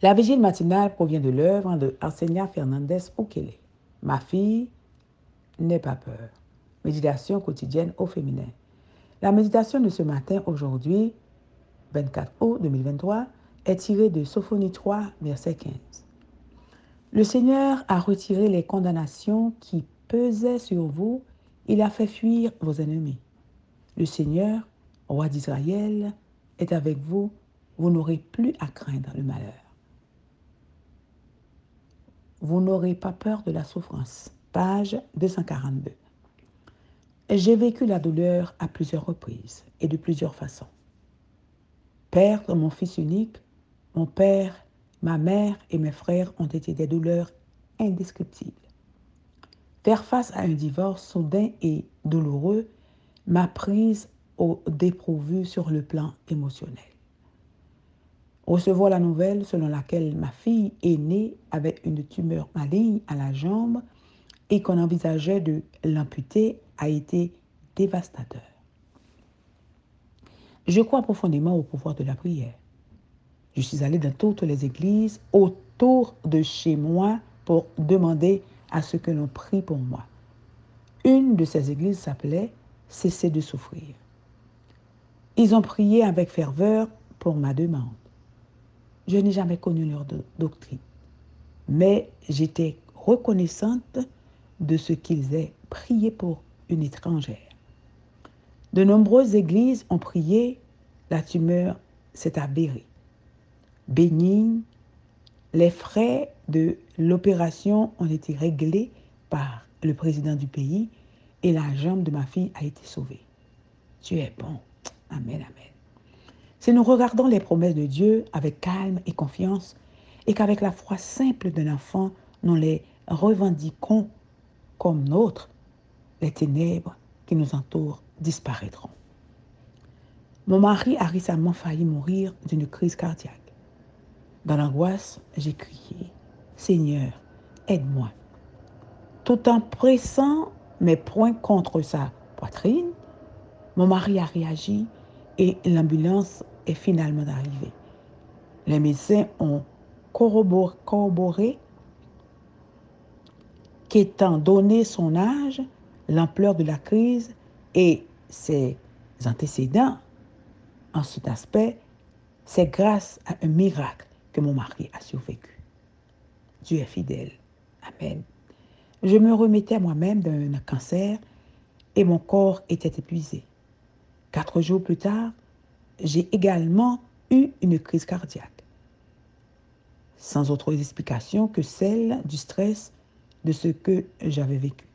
La vigile matinale provient de l'œuvre de Arsenia Fernandez Okele. Ma fille, n'aie pas peur. Méditation quotidienne au féminin. La méditation de ce matin, aujourd'hui, 24 août 2023, est tirée de Sophonie 3, verset 15. Le Seigneur a retiré les condamnations qui pesaient sur vous. Il a fait fuir vos ennemis. Le Seigneur, roi d'Israël, est avec vous. Vous n'aurez plus à craindre le malheur. Vous n'aurez pas peur de la souffrance. Page 242. J'ai vécu la douleur à plusieurs reprises et de plusieurs façons. Perdre mon fils unique, mon père, ma mère et mes frères ont été des douleurs indescriptibles. Faire face à un divorce soudain et douloureux m'a prise au dépourvu sur le plan émotionnel. Recevoir la nouvelle selon laquelle ma fille aînée avait une tumeur maligne à la jambe et qu'on envisageait de l'amputer a été dévastateur. Je crois profondément au pouvoir de la prière. Je suis allée dans toutes les églises autour de chez moi pour demander à ce que l'on prie pour moi. Une de ces églises s'appelait Cesser de souffrir. Ils ont prié avec ferveur pour ma demande. Je n'ai jamais connu leur doctrine, mais j'étais reconnaissante de ce qu'ils aient prié pour une étrangère. De nombreuses églises ont prié, la tumeur s'est avérée. Bénigne, les frais de l'opération ont été réglés par le président du pays et la jambe de ma fille a été sauvée. Dieu est bon. Amen, amen. Si nous regardons les promesses de Dieu avec calme et confiance, et qu'avec la foi simple d'un enfant, nous les revendiquons comme nôtres, les ténèbres qui nous entourent disparaîtront. Mon mari a récemment failli mourir d'une crise cardiaque. Dans l'angoisse, j'ai crié, Seigneur, aide-moi. Tout en pressant mes poings contre sa poitrine, mon mari a réagi et l'ambulance est finalement arrivée. Les médecins ont corroboré qu'étant donné son âge, l'ampleur de la crise et ses antécédents, en cet aspect, c'est grâce à un miracle que mon mari a survécu. Dieu est fidèle. Amen. Je me remettais moi-même d'un cancer et mon corps était épuisé. Quatre jours plus tard, j'ai également eu une crise cardiaque, sans autre explication que celle du stress de ce que j'avais vécu.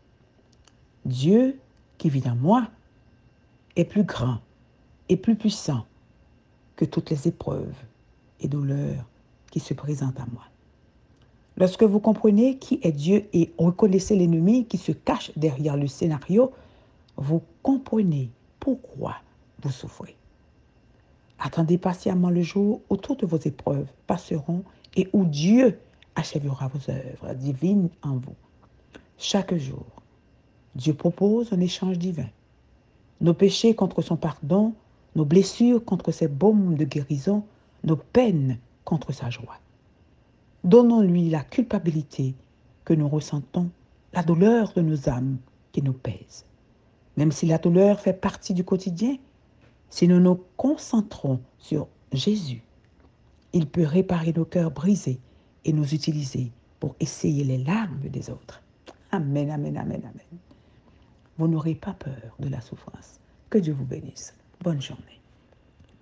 Dieu qui vit en moi est plus grand et plus puissant que toutes les épreuves et douleurs qui se présentent à moi. Lorsque vous comprenez qui est Dieu et reconnaissez l'ennemi qui se cache derrière le scénario, vous comprenez pourquoi vous souffrez. Attendez patiemment le jour où toutes vos épreuves passeront et où Dieu achèvera vos œuvres divines en vous. Chaque jour, Dieu propose un échange divin. Nos péchés contre son pardon, nos blessures contre ses baumes de guérison, nos peines contre sa joie. Donnons-lui la culpabilité que nous ressentons, la douleur de nos âmes qui nous pèse. Même si la douleur fait partie du quotidien, si nous nous concentrons sur Jésus, il peut réparer nos cœurs brisés et nous utiliser pour essayer les larmes des autres. Amen, amen, amen, amen. Vous n'aurez pas peur de la souffrance. Que Dieu vous bénisse. Bonne journée.